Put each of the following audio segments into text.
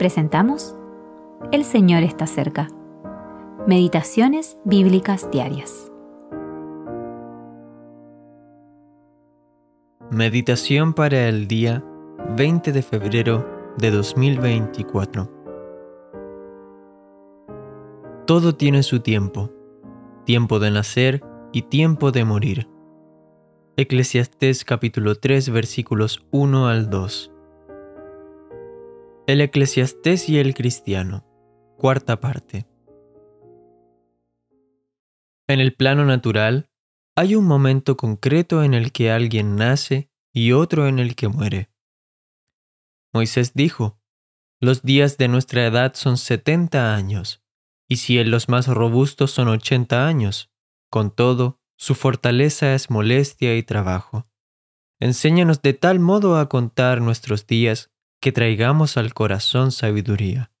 presentamos El Señor está cerca. Meditaciones Bíblicas Diarias. Meditación para el día 20 de febrero de 2024. Todo tiene su tiempo, tiempo de nacer y tiempo de morir. Eclesiastés capítulo 3 versículos 1 al 2. El eclesiastés y el cristiano. Cuarta parte. En el plano natural, hay un momento concreto en el que alguien nace y otro en el que muere. Moisés dijo, los días de nuestra edad son setenta años, y si en los más robustos son ochenta años, con todo, su fortaleza es molestia y trabajo. Enséñanos de tal modo a contar nuestros días que traigamos al corazón sabiduría.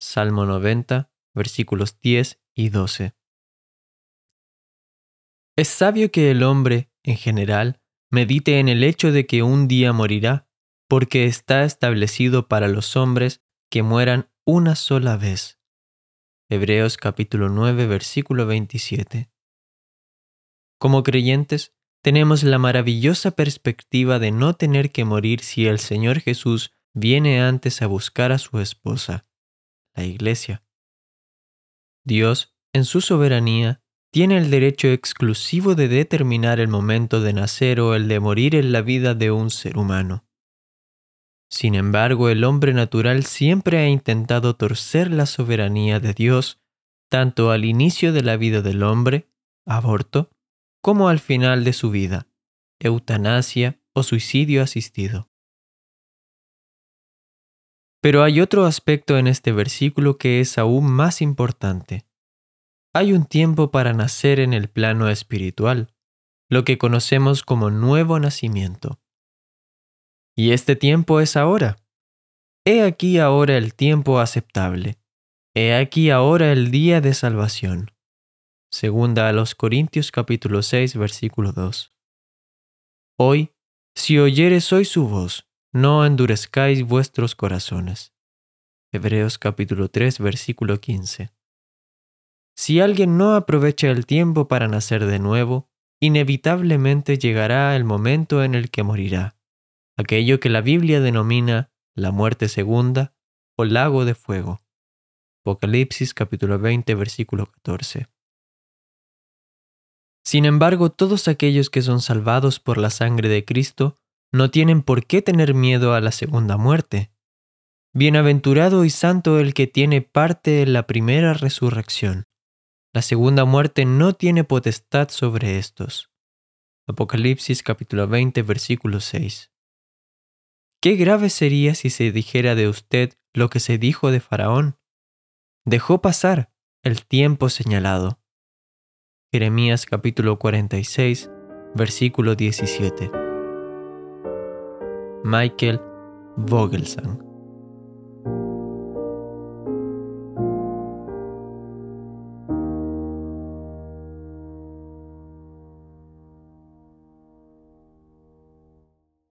Salmo 90, versículos 10 y 12. Es sabio que el hombre, en general, medite en el hecho de que un día morirá, porque está establecido para los hombres que mueran una sola vez. Hebreos capítulo 9, versículo 27. Como creyentes, tenemos la maravillosa perspectiva de no tener que morir si el Señor Jesús viene antes a buscar a su esposa, la Iglesia. Dios, en su soberanía, tiene el derecho exclusivo de determinar el momento de nacer o el de morir en la vida de un ser humano. Sin embargo, el hombre natural siempre ha intentado torcer la soberanía de Dios, tanto al inicio de la vida del hombre, aborto, como al final de su vida, eutanasia o suicidio asistido. Pero hay otro aspecto en este versículo que es aún más importante. Hay un tiempo para nacer en el plano espiritual, lo que conocemos como nuevo nacimiento. Y este tiempo es ahora. He aquí ahora el tiempo aceptable. He aquí ahora el día de salvación. Segunda a los Corintios capítulo 6 versículo 2. Hoy, si oyeres hoy su voz, no endurezcáis vuestros corazones. Hebreos capítulo 3 versículo 15. Si alguien no aprovecha el tiempo para nacer de nuevo, inevitablemente llegará el momento en el que morirá, aquello que la Biblia denomina la muerte segunda o lago de fuego. Apocalipsis capítulo 20 versículo 14. Sin embargo, todos aquellos que son salvados por la sangre de Cristo no tienen por qué tener miedo a la segunda muerte. Bienaventurado y santo el que tiene parte en la primera resurrección. La segunda muerte no tiene potestad sobre estos. Apocalipsis capítulo 20 versículo 6. Qué grave sería si se dijera de usted lo que se dijo de Faraón. Dejó pasar el tiempo señalado. Jeremías capítulo 46, versículo 17. Michael Vogelsang